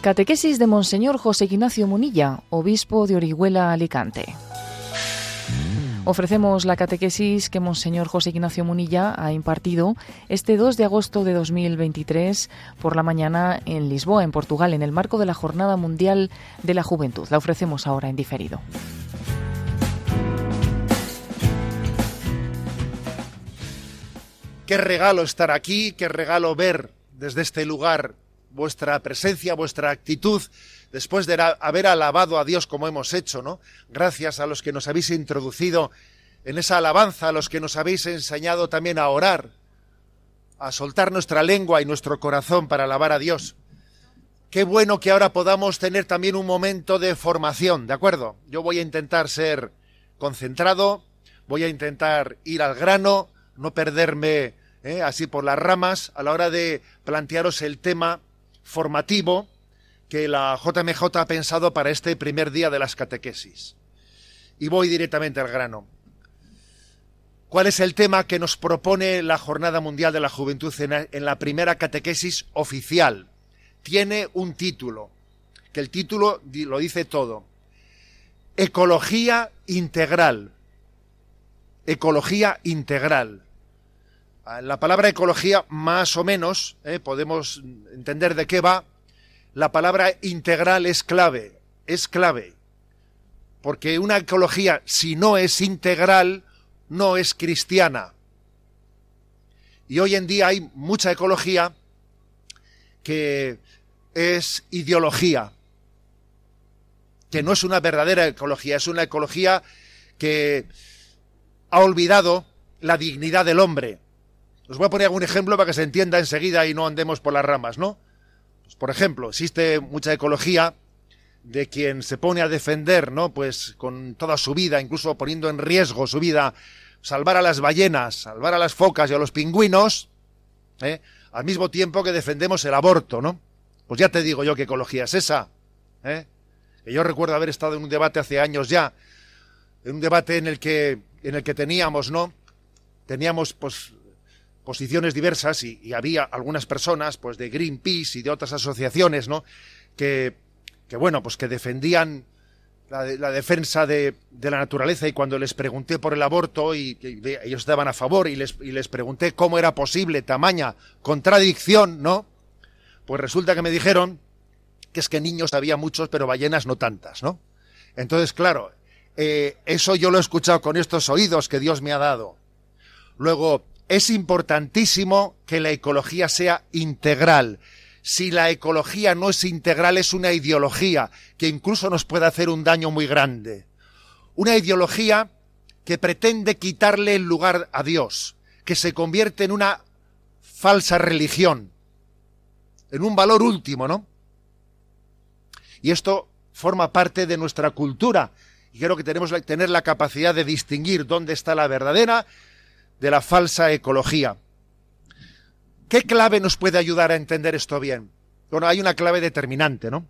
Catequesis de Monseñor José Ignacio Munilla, obispo de Orihuela, Alicante. Ofrecemos la catequesis que Monseñor José Ignacio Munilla ha impartido este 2 de agosto de 2023 por la mañana en Lisboa, en Portugal, en el marco de la Jornada Mundial de la Juventud. La ofrecemos ahora en diferido. Qué regalo estar aquí, qué regalo ver desde este lugar vuestra presencia, vuestra actitud, después de haber alabado a Dios como hemos hecho, ¿no? Gracias a los que nos habéis introducido en esa alabanza, a los que nos habéis enseñado también a orar, a soltar nuestra lengua y nuestro corazón para alabar a Dios. Qué bueno que ahora podamos tener también un momento de formación, ¿de acuerdo? Yo voy a intentar ser concentrado, voy a intentar ir al grano, no perderme ¿eh? así por las ramas a la hora de plantearos el tema formativo que la JMJ ha pensado para este primer día de las catequesis. Y voy directamente al grano. ¿Cuál es el tema que nos propone la Jornada Mundial de la Juventud en la primera catequesis oficial? Tiene un título, que el título lo dice todo. Ecología integral. Ecología integral. La palabra ecología, más o menos, eh, podemos entender de qué va. La palabra integral es clave, es clave. Porque una ecología, si no es integral, no es cristiana. Y hoy en día hay mucha ecología que es ideología, que no es una verdadera ecología, es una ecología que ha olvidado la dignidad del hombre, os voy a poner algún ejemplo para que se entienda enseguida y no andemos por las ramas, ¿no? Pues, por ejemplo, existe mucha ecología de quien se pone a defender, ¿no? Pues con toda su vida, incluso poniendo en riesgo su vida, salvar a las ballenas, salvar a las focas y a los pingüinos, ¿eh? al mismo tiempo que defendemos el aborto, ¿no? Pues ya te digo yo qué ecología es esa, ¿eh? Yo recuerdo haber estado en un debate hace años ya, en un debate en el que, en el que teníamos, ¿no? Teníamos, pues, posiciones diversas y, había algunas personas, pues de Greenpeace y de otras asociaciones, ¿no? Que, que bueno, pues que defendían la, defensa de, la naturaleza y cuando les pregunté por el aborto y, ellos estaban a favor y les, y les pregunté cómo era posible tamaña contradicción, ¿no? Pues resulta que me dijeron que es que niños había muchos, pero ballenas no tantas, ¿no? Entonces, claro, eh, eso yo lo he escuchado con estos oídos que Dios me ha dado. Luego, es importantísimo que la ecología sea integral. Si la ecología no es integral, es una ideología que incluso nos puede hacer un daño muy grande. Una ideología que pretende quitarle el lugar a Dios, que se convierte en una falsa religión, en un valor último, ¿no? Y esto forma parte de nuestra cultura. Y creo que tenemos que tener la capacidad de distinguir dónde está la verdadera de la falsa ecología. ¿Qué clave nos puede ayudar a entender esto bien? Bueno, hay una clave determinante, ¿no?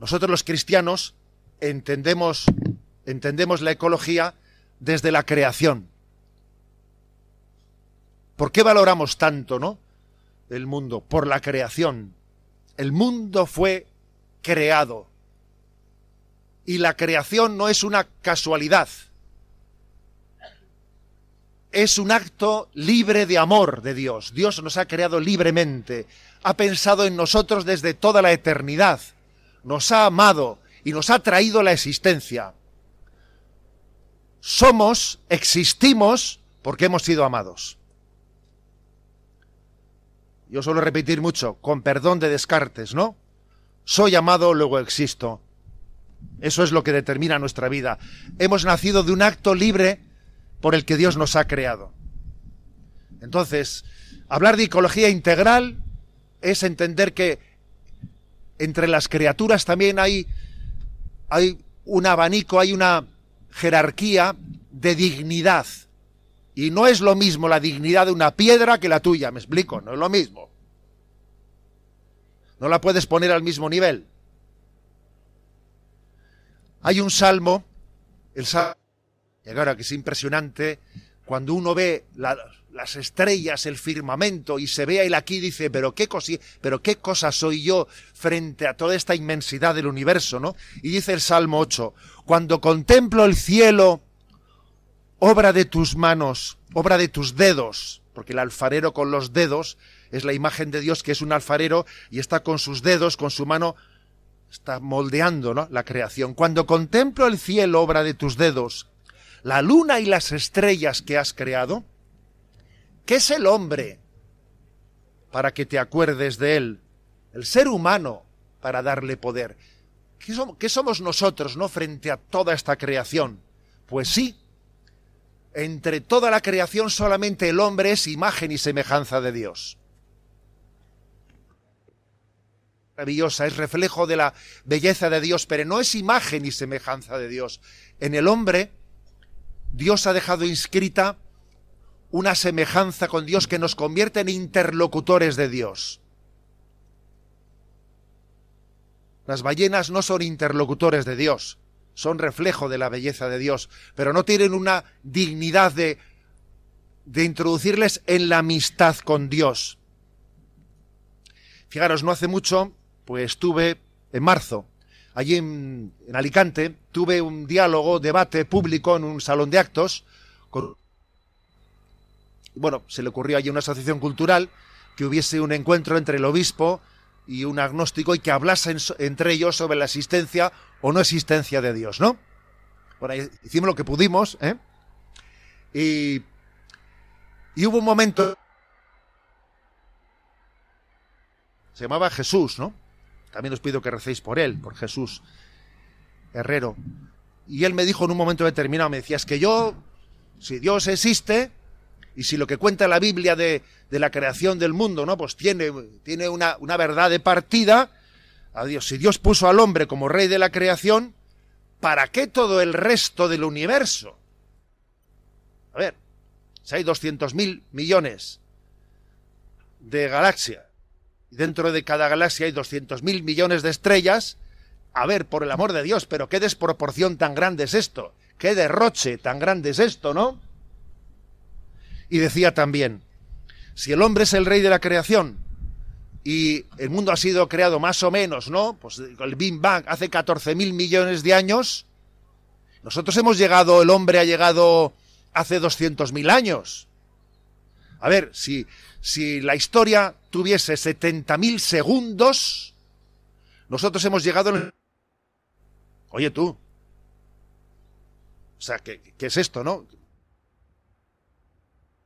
Nosotros los cristianos entendemos, entendemos la ecología desde la creación. ¿Por qué valoramos tanto, no? El mundo, por la creación. El mundo fue creado. Y la creación no es una casualidad es un acto libre de amor de Dios. Dios nos ha creado libremente, ha pensado en nosotros desde toda la eternidad, nos ha amado y nos ha traído la existencia. Somos, existimos, porque hemos sido amados. Yo suelo repetir mucho, con perdón de Descartes, ¿no? Soy amado, luego existo. Eso es lo que determina nuestra vida. Hemos nacido de un acto libre por el que Dios nos ha creado. Entonces, hablar de ecología integral es entender que entre las criaturas también hay, hay un abanico, hay una jerarquía de dignidad. Y no es lo mismo la dignidad de una piedra que la tuya, me explico, no es lo mismo. No la puedes poner al mismo nivel. Hay un salmo, el salmo y ahora que es impresionante cuando uno ve la, las estrellas, el firmamento, y se ve él aquí dice, pero qué, pero qué cosa soy yo frente a toda esta inmensidad del universo, ¿no? Y dice el Salmo 8, cuando contemplo el cielo, obra de tus manos, obra de tus dedos, porque el alfarero con los dedos es la imagen de Dios que es un alfarero y está con sus dedos, con su mano, está moldeando ¿no? la creación. Cuando contemplo el cielo, obra de tus dedos, la luna y las estrellas que has creado, ¿qué es el hombre para que te acuerdes de él? El ser humano para darle poder. ¿Qué somos, nosotros, no, frente a toda esta creación? Pues sí, entre toda la creación solamente el hombre es imagen y semejanza de Dios. Maravillosa, es reflejo de la belleza de Dios, pero no es imagen y semejanza de Dios. En el hombre, Dios ha dejado inscrita una semejanza con Dios que nos convierte en interlocutores de Dios. Las ballenas no son interlocutores de Dios, son reflejo de la belleza de Dios, pero no tienen una dignidad de, de introducirles en la amistad con Dios. Fijaros, no hace mucho, pues tuve en marzo, allí en, Alicante, tuve un diálogo, debate público en un salón de actos. Con, bueno, se le ocurrió allí una asociación cultural que hubiese un encuentro entre el obispo y un agnóstico y que hablasen entre ellos sobre la existencia o no existencia de Dios, ¿no? Bueno, hicimos lo que pudimos, ¿eh? Y, y hubo un momento... Se llamaba Jesús, ¿no? También os pido que recéis por él, por Jesús Herrero. Y él me dijo en un momento determinado, me decía, es que yo, si Dios existe, y si lo que cuenta la Biblia de, de la creación del mundo, ¿no? Pues tiene, tiene una, una verdad de partida, a Dios. Si Dios puso al hombre como rey de la creación, ¿para qué todo el resto del universo? A ver, si hay 200.000 millones de galaxias, y dentro de cada galaxia hay 200.000 millones de estrellas, a ver, por el amor de Dios, pero qué desproporción tan grande es esto, qué derroche tan grande es esto, ¿no? Y decía también, si el hombre es el rey de la creación, y el mundo ha sido creado más o menos, ¿no? Pues el Big Bang hace 14.000 millones de años. Nosotros hemos llegado, el hombre ha llegado hace 200.000 años. A ver, si, si la historia tuviese 70.000 segundos, nosotros hemos llegado en... Oye tú. O sea, ¿qué, ¿qué, es esto, no?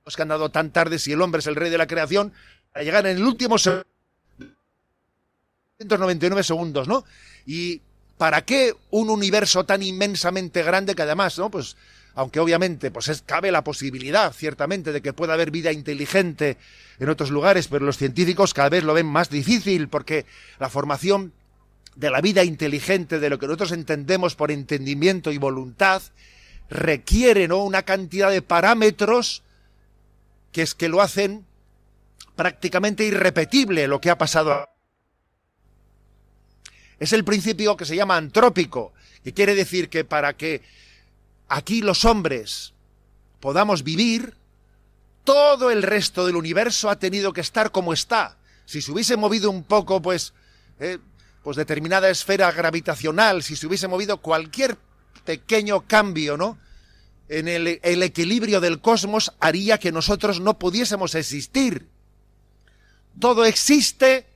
Los que han dado tan tarde si el hombre es el rey de la creación, a llegar en el último segundo 199 segundos, ¿no? Y ¿para qué un universo tan inmensamente grande que además, ¿no? Pues aunque obviamente pues es, cabe la posibilidad ciertamente de que pueda haber vida inteligente en otros lugares, pero los científicos cada vez lo ven más difícil porque la formación de la vida inteligente, de lo que nosotros entendemos por entendimiento y voluntad, requiere una cantidad de parámetros que es que lo hacen prácticamente irrepetible lo que ha pasado. Es el principio que se llama antrópico, que quiere decir que para que aquí los hombres podamos vivir, todo el resto del universo ha tenido que estar como está. Si se hubiese movido un poco, pues, eh, pues determinada esfera gravitacional, si se hubiese movido cualquier pequeño cambio, ¿no? En el, el equilibrio del cosmos haría que nosotros no pudiésemos existir. Todo existe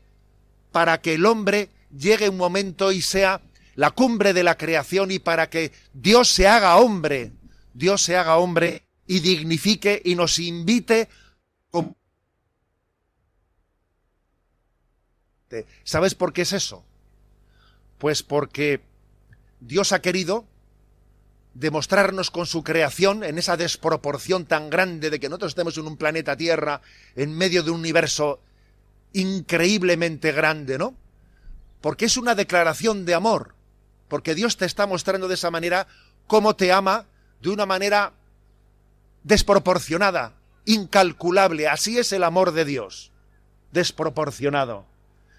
para que el hombre llegue un momento y sea la cumbre de la creación y para que Dios se haga hombre, Dios se haga hombre y dignifique y nos invite. ¿Sabes por qué es eso? Pues porque Dios ha querido demostrarnos con su creación en esa desproporción tan grande de que nosotros estemos en un planeta Tierra en medio de un universo increíblemente grande, ¿no? porque es una declaración de amor, porque Dios te está mostrando de esa manera cómo te ama de una manera desproporcionada, incalculable. Así es el amor de Dios, desproporcionado.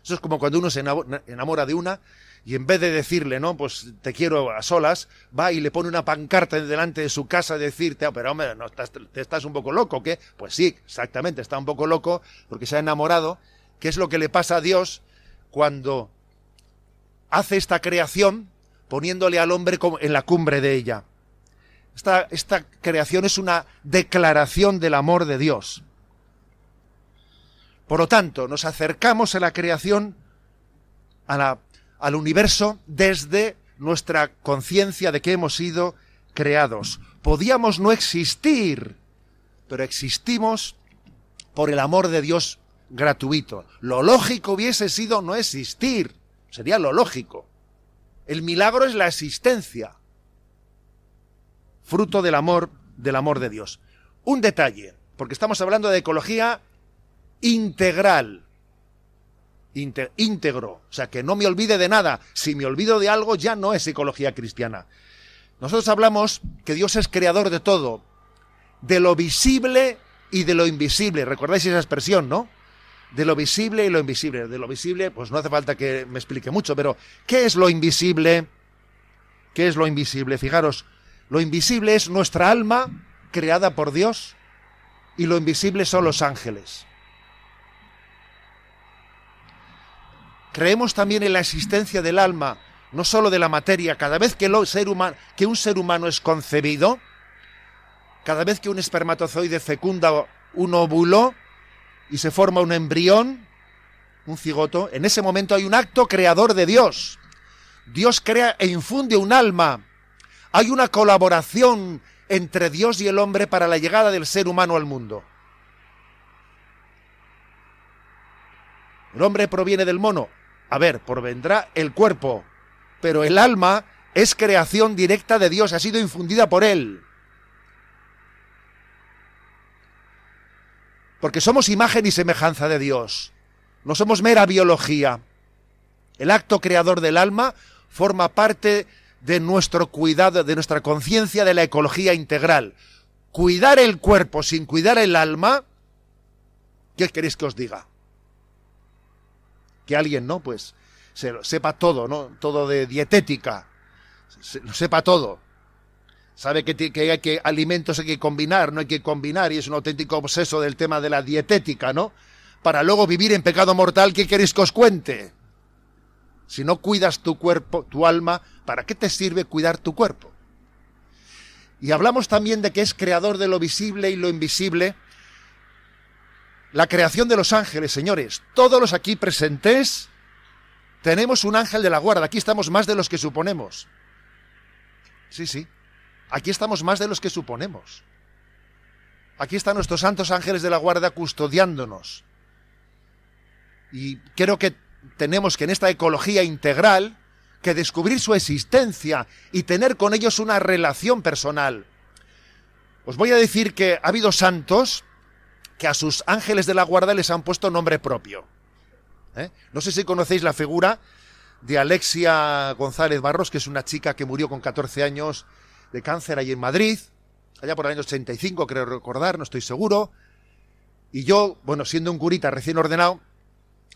Eso es como cuando uno se enamora de una y en vez de decirle, no, pues te quiero a solas, va y le pone una pancarta delante de su casa a decirte, ah, pero hombre, no, te estás un poco loco, ¿qué? Pues sí, exactamente, está un poco loco porque se ha enamorado. ¿Qué es lo que le pasa a Dios cuando hace esta creación poniéndole al hombre en la cumbre de ella? Esta, creación es una declaración del amor de Dios. Por lo tanto, nos acercamos a la creación, al universo desde nuestra conciencia de que hemos sido creados. Podíamos no existir, pero existimos por el amor de Dios gratuito. Lo lógico hubiese sido no existir, sería lo lógico. El milagro es la existencia, fruto del amor, del amor de Dios. Un detalle, porque estamos hablando de ecología integral íntegro, o sea, que no me olvide de nada. Si me olvido de algo, ya no es psicología cristiana. Nosotros hablamos que Dios es creador de todo, de lo visible y de lo invisible. ¿Recordáis esa expresión, no? De lo visible y lo invisible. De lo visible, pues no hace falta que me explique mucho, pero ¿qué es lo invisible? ¿Qué es lo invisible? Fijaros, lo invisible es nuestra alma creada por Dios y lo invisible son los ángeles. Creemos también en la existencia del alma, no sólo de la materia. Cada vez que, que un ser humano es concebido, cada vez que un espermatozoide fecunda un óvulo y se forma un embrión, un cigoto, en ese momento hay un acto creador de Dios. Dios crea e infunde un alma. Hay una colaboración entre Dios y el hombre para la llegada del ser humano al mundo. ¿El hombre proviene del mono? A ver, por vendrá el cuerpo, pero el alma es creación directa de Dios, ha sido infundida por Él. Porque somos imagen y semejanza de Dios. No somos mera biología. El acto creador del alma forma parte de nuestro cuidado, de nuestra conciencia de la ecología integral. Cuidar el cuerpo sin cuidar el alma, ¿qué queréis que os diga? que alguien, ¿no? Pues se sepa todo, ¿no? Todo de dietética, se, lo sepa todo. Sabe que, que hay que alimentos hay que combinar, no hay que combinar, y es un auténtico obseso del tema de la dietética, ¿no? Para luego vivir en pecado mortal, ¿qué queréis que os cuente? Si no cuidas tu cuerpo, tu alma, ¿para qué te sirve cuidar tu cuerpo? Y hablamos también de que es creador de lo visible y lo invisible, la creación de los ángeles, señores. Todos los aquí presentes tenemos un ángel de la guarda. Aquí estamos más de los que suponemos. Sí, sí. Aquí estamos más de los que suponemos. Aquí están nuestros santos ángeles de la guarda custodiándonos. Y creo que tenemos que en esta ecología integral que descubrir su existencia y tener con ellos una relación personal. Os voy a decir que ha habido santos que a sus ángeles de la guarda les han puesto nombre propio. ¿Eh? No sé si conocéis la figura de Alexia González Barros, que es una chica que murió con 14 años de cáncer ahí en Madrid, allá por el año 85, creo recordar, no estoy seguro. Y yo, bueno, siendo un curita recién ordenado,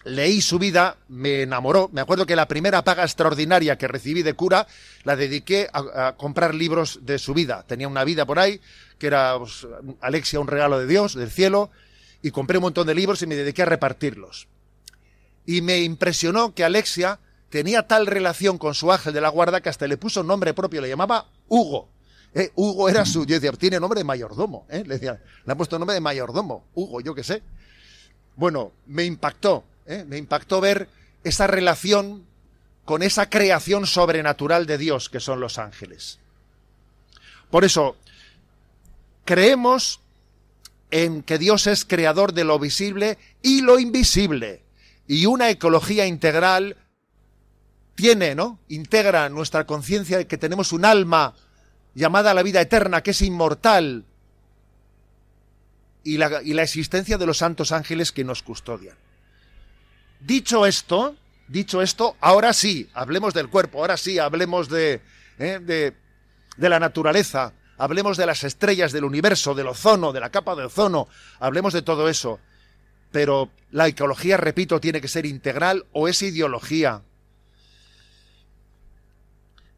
leí su vida, me enamoró. Me acuerdo que la primera paga extraordinaria que recibí de cura la dediqué a, comprar libros de su vida. Tenía una vida por ahí, que era pues, Alexia, un regalo de Dios, del cielo, y compré un montón de libros y me dediqué a repartirlos. Y me impresionó que Alexia tenía tal relación con su ángel de la guarda que hasta le puso nombre propio, le llamaba Hugo. Eh, Hugo era su, yo decía, tiene nombre de mayordomo, ¿eh? le decía, le ha puesto nombre de mayordomo, Hugo, yo qué sé. Bueno, me impactó, ¿eh? me impactó ver esa relación con esa creación sobrenatural de Dios que son los ángeles. Por eso, creemos en que Dios es creador de lo visible y lo invisible. Y una ecología integral tiene, ¿no? Integra nuestra conciencia de que tenemos un alma llamada a la vida eterna, que es inmortal, y la, existencia de los santos ángeles que nos custodian. Dicho esto, dicho esto, ahora sí, hablemos del cuerpo, ahora sí, hablemos de, ¿eh? de, de la naturaleza, hablemos de las estrellas del universo, del ozono, de la capa de ozono, hablemos de todo eso. Pero la ecología, repito, tiene que ser integral o es ideología.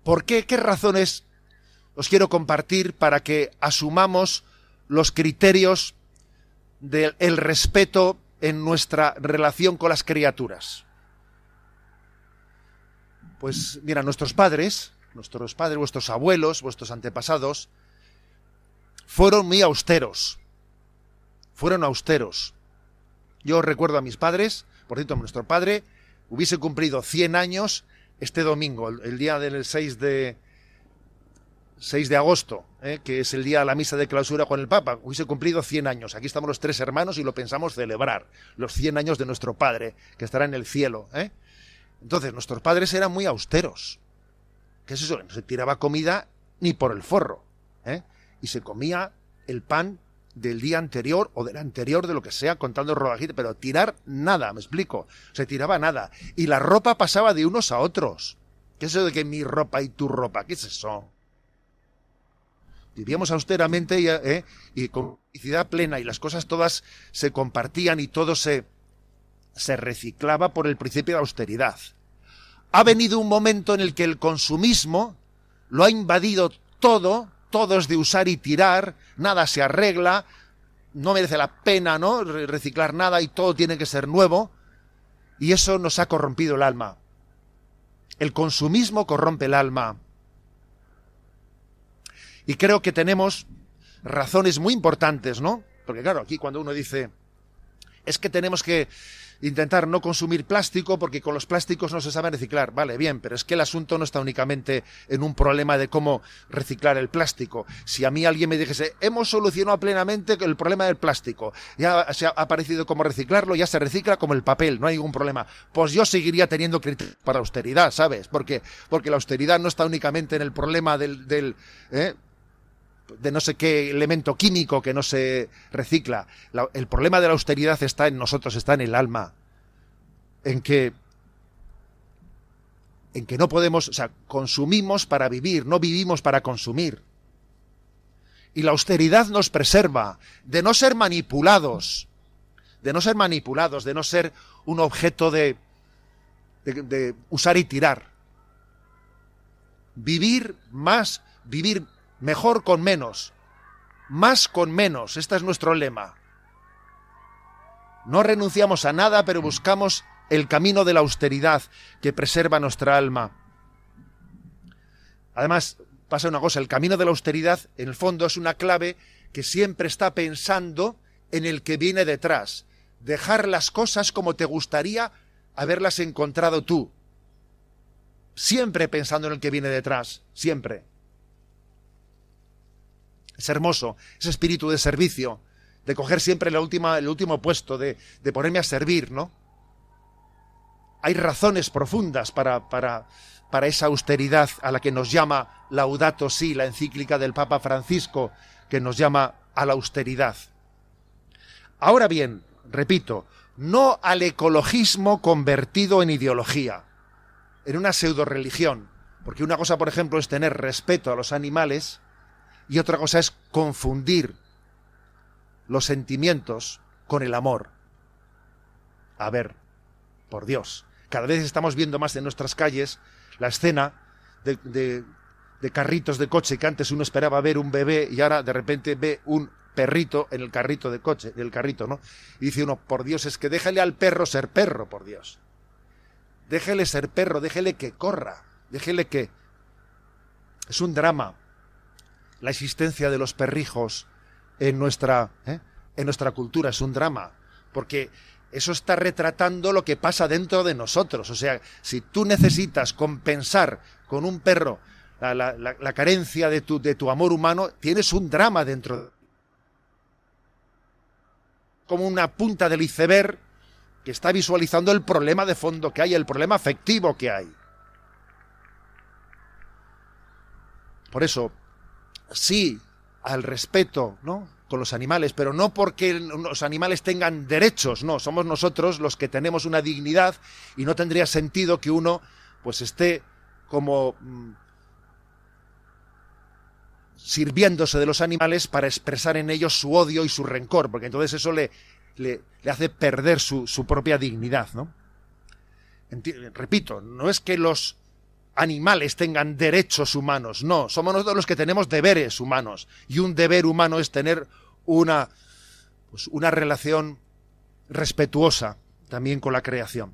¿Por qué? ¿Qué razones os quiero compartir para que asumamos los criterios del respeto en nuestra relación con las criaturas? Pues mira, nuestros padres, nuestros padres, vuestros abuelos, vuestros antepasados, fueron muy austeros. Fueron austeros. Yo recuerdo a mis padres, por cierto, nuestro padre hubiese cumplido 100 años este domingo, el, día del 6 de, 6 de agosto, ¿eh? que es el día de la misa de clausura con el Papa, hubiese cumplido 100 años. Aquí estamos los tres hermanos y lo pensamos celebrar, los 100 años de nuestro Padre, que estará en el cielo. ¿eh? Entonces, nuestros padres eran muy austeros. ¿Qué es eso? No se tiraba comida ni por el forro. ¿eh? Y se comía el pan del día anterior o del anterior de lo que sea, contando rodajitas, pero tirar nada, me explico. Se tiraba nada. Y la ropa pasaba de unos a otros. ¿Qué es eso de que mi ropa y tu ropa? ¿Qué es eso? Vivíamos austeramente y, ¿eh? y con felicidad plena y las cosas todas se compartían y todo se, se reciclaba por el principio de austeridad. Ha venido un momento en el que el consumismo lo ha invadido todo todo es de usar y tirar, nada se arregla, no merece la pena, ¿no? reciclar nada y todo tiene que ser nuevo. Y eso nos ha corrompido el alma. El consumismo corrompe el alma. Y creo que tenemos razones muy importantes, ¿no? Porque claro, aquí cuando uno dice, es que tenemos que intentar no consumir plástico porque con los plásticos no se sabe reciclar. Vale, bien, pero es que el asunto no está únicamente en un problema de cómo reciclar el plástico. Si a mí alguien me dijese, hemos solucionado plenamente el problema del plástico, ya se ha aparecido cómo reciclarlo, ya se recicla como el papel, no hay ningún problema. Pues yo seguiría teniendo criterio para austeridad, ¿sabes? Porque, porque la austeridad no está únicamente en el problema del, del ¿eh? De no sé qué elemento químico que no se recicla. el problema de la austeridad está en nosotros, está en el alma. En que en que no podemos, o sea, consumimos para vivir, no vivimos para consumir. Y la austeridad nos preserva de no ser manipulados, de no ser manipulados, de no ser un objeto de, de, de usar y tirar. Vivir más, vivir mejor con menos, más con menos, este es nuestro lema. No renunciamos a nada, pero buscamos el camino de la austeridad que preserva nuestra alma. Además, pasa una cosa, el camino de la austeridad, en el fondo, es una clave que siempre está pensando en el que viene detrás. Dejar las cosas como te gustaría haberlas encontrado tú. Siempre pensando en el que viene detrás, siempre. Es hermoso ese espíritu de servicio, de coger siempre la última, el último puesto, de, de ponerme a servir, ¿no? Hay razones profundas para, para, para esa austeridad a la que nos llama Laudato Si, la encíclica del Papa Francisco, que nos llama a la austeridad. Ahora bien, repito, no al ecologismo convertido en ideología, en una pseudo religión, porque una cosa, por ejemplo, es tener respeto a los animales y otra cosa es confundir los sentimientos con el amor. A ver, por Dios, cada vez estamos viendo más en nuestras calles la escena de, de, carritos de coche que antes uno esperaba ver un bebé y ahora de repente ve un perrito en el carrito de coche, del carrito, ¿no? Y dice uno, por Dios, es que déjale al perro ser perro, por Dios. Déjele ser perro, déjele que corra, déjele que... Es un drama la existencia de los perrijos en nuestra, ¿eh? en nuestra cultura, es un drama, porque eso está retratando lo que pasa dentro de nosotros. O sea, si tú necesitas compensar con un perro la, la, carencia de tu, de tu amor humano, tienes un drama dentro. Como una punta del iceberg que está visualizando el problema de fondo que hay, el problema afectivo que hay. Por eso, sí al respeto, ¿no? con los animales, pero no porque los animales tengan derechos, no, somos nosotros los que tenemos una dignidad y no tendría sentido que uno pues esté como mm, sirviéndose de los animales para expresar en ellos su odio y su rencor, porque entonces eso le, le, hace perder su, su, propia dignidad, ¿no? repito, no es que los animales tengan derechos humanos, no, somos nosotros los que tenemos deberes humanos. Y un deber humano es tener una, pues una relación respetuosa también con la creación.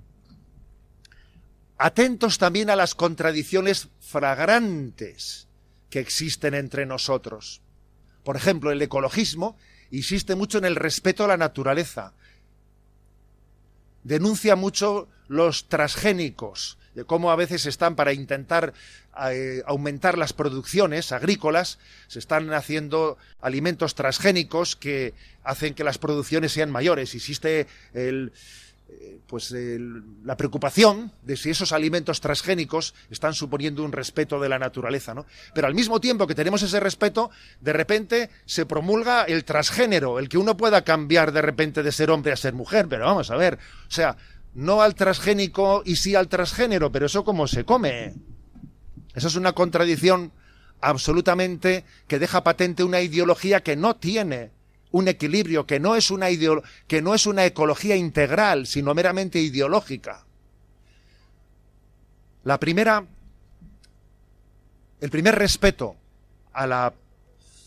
Atentos también a las contradicciones fragrantes que existen entre nosotros. Por ejemplo, el ecologismo insiste mucho en el respeto a la naturaleza. Denuncia mucho los transgénicos, de cómo a veces están para intentar eh, aumentar las producciones agrícolas, se están haciendo alimentos transgénicos que hacen que las producciones sean mayores. Existe el, eh, pues la preocupación de si esos alimentos transgénicos están suponiendo un respeto de la naturaleza, ¿no? Pero al mismo tiempo que tenemos ese respeto, de repente se promulga el transgénero, el que uno pueda cambiar de repente de ser hombre a ser mujer, pero vamos a ver, o sea, no al transgénico y sí al transgénero, pero eso cómo se come. Esa es una contradicción absolutamente que deja patente una ideología que no tiene un equilibrio, que no es una, que no es una ecología integral, sino meramente ideológica. La primera, el primer respeto a la,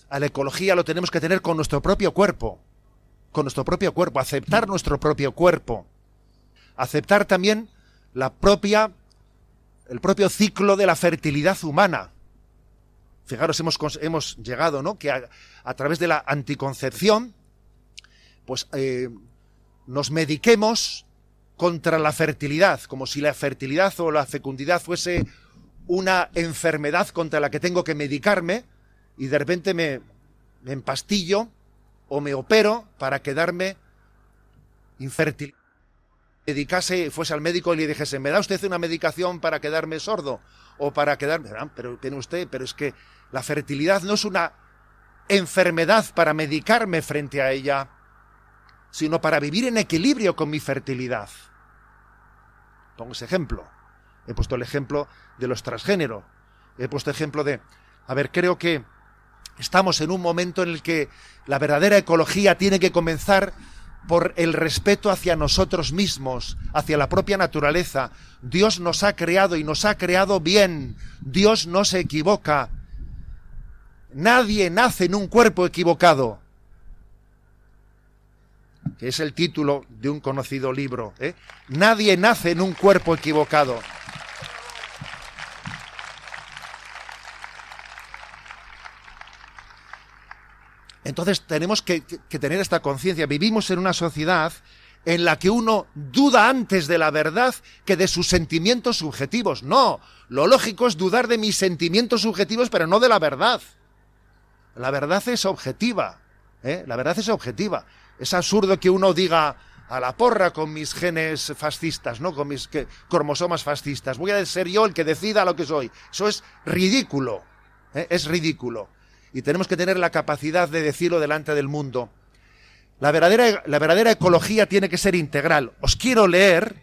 a la ecología lo tenemos que tener con nuestro propio cuerpo, con nuestro propio cuerpo, aceptar nuestro propio cuerpo, aceptar también la propia, el propio ciclo de la fertilidad humana. Fijaros, hemos, hemos llegado, ¿no? Que a, través de la anticoncepción, pues eh, nos mediquemos contra la fertilidad, como si la fertilidad o la fecundidad fuese una enfermedad contra la que tengo que medicarme y de repente me, me empastillo o me opero para quedarme infértil. Dedicase, fuese al médico y le dijese, ¿me da usted una medicación para quedarme sordo? O para quedarme. Pero tiene usted, pero es que la fertilidad no es una enfermedad para medicarme frente a ella, sino para vivir en equilibrio con mi fertilidad. Pongo ese ejemplo. He puesto el ejemplo de los transgénero. He puesto ejemplo de, a ver, creo que estamos en un momento en el que la verdadera ecología tiene que comenzar por el respeto hacia nosotros mismos, hacia la propia naturaleza. Dios nos ha creado y nos ha creado bien. Dios no se equivoca. Nadie nace en un cuerpo equivocado. Que es el título de un conocido libro. ¿eh? Nadie nace en un cuerpo equivocado. Entonces tenemos que, tener esta conciencia. Vivimos en una sociedad en la que uno duda antes de la verdad que de sus sentimientos subjetivos. No, lo lógico es dudar de mis sentimientos subjetivos, pero no de la verdad. La verdad es objetiva. ¿eh? La verdad es objetiva. Es absurdo que uno diga a la porra con mis genes fascistas, ¿no? Con mis cromosomas fascistas. Voy a ser yo el que decida lo que soy. Eso es ridículo. ¿eh? Es ridículo y tenemos que tener la capacidad de decirlo delante del mundo. La verdadera, la verdadera ecología tiene que ser integral. Os quiero leer,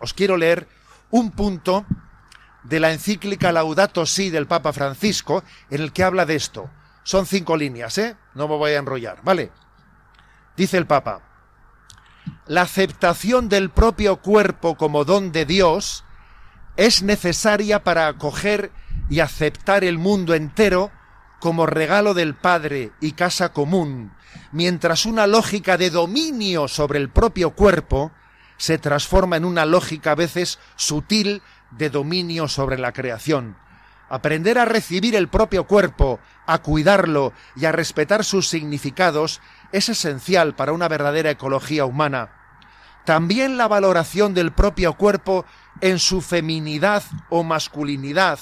os quiero leer un punto de la encíclica Laudato Si del Papa Francisco en el que habla de esto. Son cinco líneas, ¿eh? No me voy a enrollar, ¿vale? Dice el Papa, la aceptación del propio cuerpo como don de Dios es necesaria para acoger y aceptar el mundo entero como regalo del Padre y casa común, mientras una lógica de dominio sobre el propio cuerpo se transforma en una lógica a veces sutil de dominio sobre la creación. Aprender a recibir el propio cuerpo, a cuidarlo y a respetar sus significados es esencial para una verdadera ecología humana. También la valoración del propio cuerpo en su feminidad o masculinidad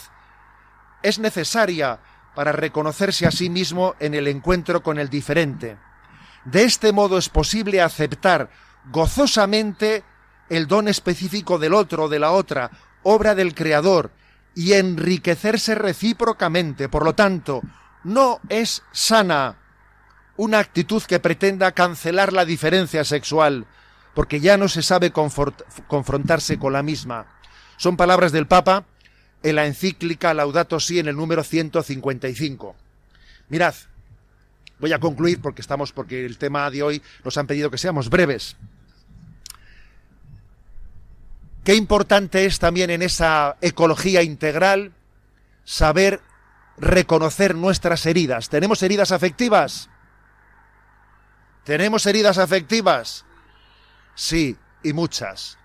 es necesaria para reconocerse a sí mismo en el encuentro con el diferente. De este modo es posible aceptar gozosamente el don específico del otro de la otra, obra del Creador, y enriquecerse recíprocamente. Por lo tanto, no es sana una actitud que pretenda cancelar la diferencia sexual, porque ya no se sabe confrontarse con la misma. Son palabras del Papa en la encíclica Laudato Si en el número 155. Mirad, voy a concluir porque estamos porque el tema de hoy nos han pedido que seamos breves. Qué importante es también en esa ecología integral saber reconocer nuestras heridas. ¿Tenemos heridas afectivas? ¿Tenemos heridas afectivas? Sí, y muchas.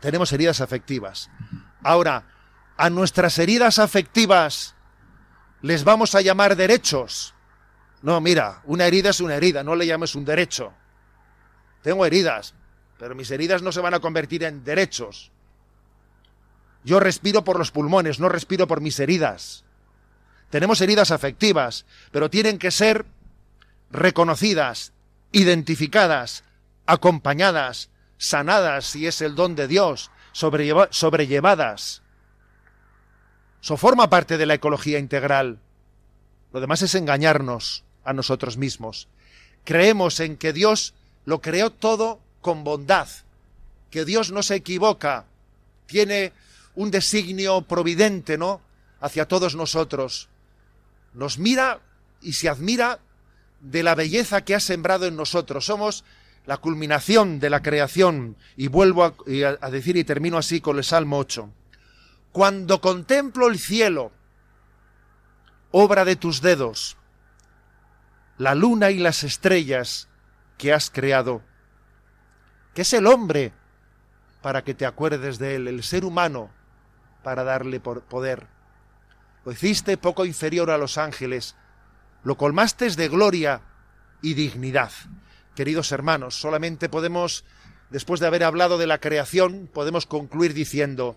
Tenemos heridas afectivas. Ahora, a nuestras heridas afectivas les vamos a llamar derechos. No, mira, una herida es una herida, no le llames un derecho. Tengo heridas, pero mis heridas no se van a convertir en derechos. Yo respiro por los pulmones, no respiro por mis heridas. Tenemos heridas afectivas, pero tienen que ser reconocidas, identificadas, acompañadas, sanadas, si es el don de Dios, sobrellevadas. Forma parte de la ecología integral. Lo demás es engañarnos a nosotros mismos. Creemos en que Dios lo creó todo con bondad, que Dios no se equivoca, tiene un designio providente, ¿no? hacia todos nosotros. Nos mira y se admira de la belleza que ha sembrado en nosotros. Somos la culminación de la creación. Y vuelvo a, decir y termino así con el Salmo 8. Cuando contemplo el cielo, obra de tus dedos, la luna y las estrellas que has creado, que es el hombre para que te acuerdes de él, el ser humano para darle poder. Lo hiciste poco inferior a los ángeles, lo colmaste de gloria y dignidad. Queridos hermanos, solamente podemos, después de haber hablado de la creación, podemos concluir diciendo,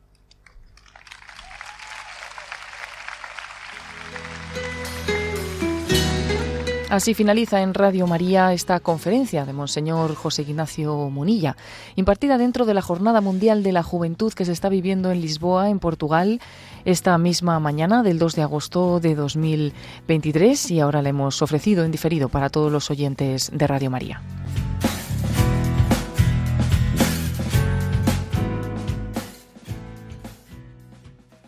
Así finaliza en Radio María esta conferencia de Monseñor José Ignacio Munilla, impartida dentro de la Jornada Mundial de la Juventud que se está viviendo en Lisboa, en Portugal, esta misma mañana del 2 de agosto de 2023 y ahora le hemos ofrecido en diferido para todos los oyentes de Radio María.